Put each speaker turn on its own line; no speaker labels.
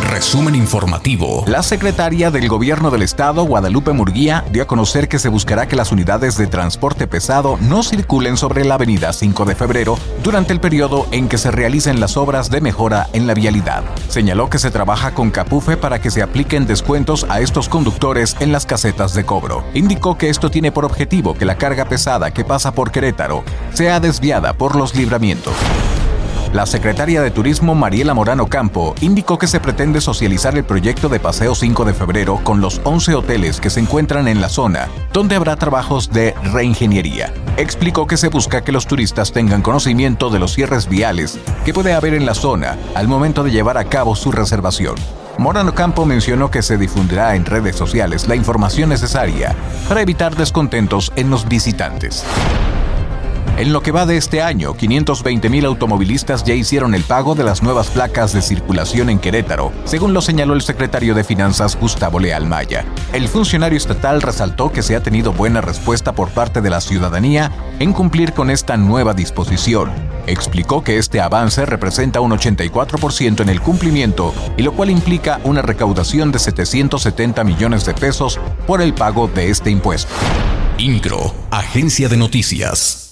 Resumen informativo.
La secretaria del Gobierno del Estado, Guadalupe Murguía, dio a conocer que se buscará que las unidades de transporte pesado no circulen sobre la avenida 5 de febrero durante el periodo en que se realicen las obras de mejora en la vialidad. Señaló que se trabaja con Capufe para que se apliquen descuentos a estos conductores en las casetas de cobro. Indicó que esto tiene por objetivo que la carga pesada que pasa por Querétaro sea desviada por los libramientos. La secretaria de Turismo Mariela Morano Campo indicó que se pretende socializar el proyecto de Paseo 5 de febrero con los 11 hoteles que se encuentran en la zona, donde habrá trabajos de reingeniería. Explicó que se busca que los turistas tengan conocimiento de los cierres viales que puede haber en la zona al momento de llevar a cabo su reservación. Morano Campo mencionó que se difundirá en redes sociales la información necesaria para evitar descontentos en los visitantes. En lo que va de este año, 520.000 automovilistas ya hicieron el pago de las nuevas placas de circulación en Querétaro, según lo señaló el secretario de Finanzas Gustavo Leal Maya. El funcionario estatal resaltó que se ha tenido buena respuesta por parte de la ciudadanía en cumplir con esta nueva disposición. Explicó que este avance representa un 84% en el cumplimiento y lo cual implica una recaudación de 770 millones de pesos por el pago de este impuesto.
INCRO, Agencia de Noticias.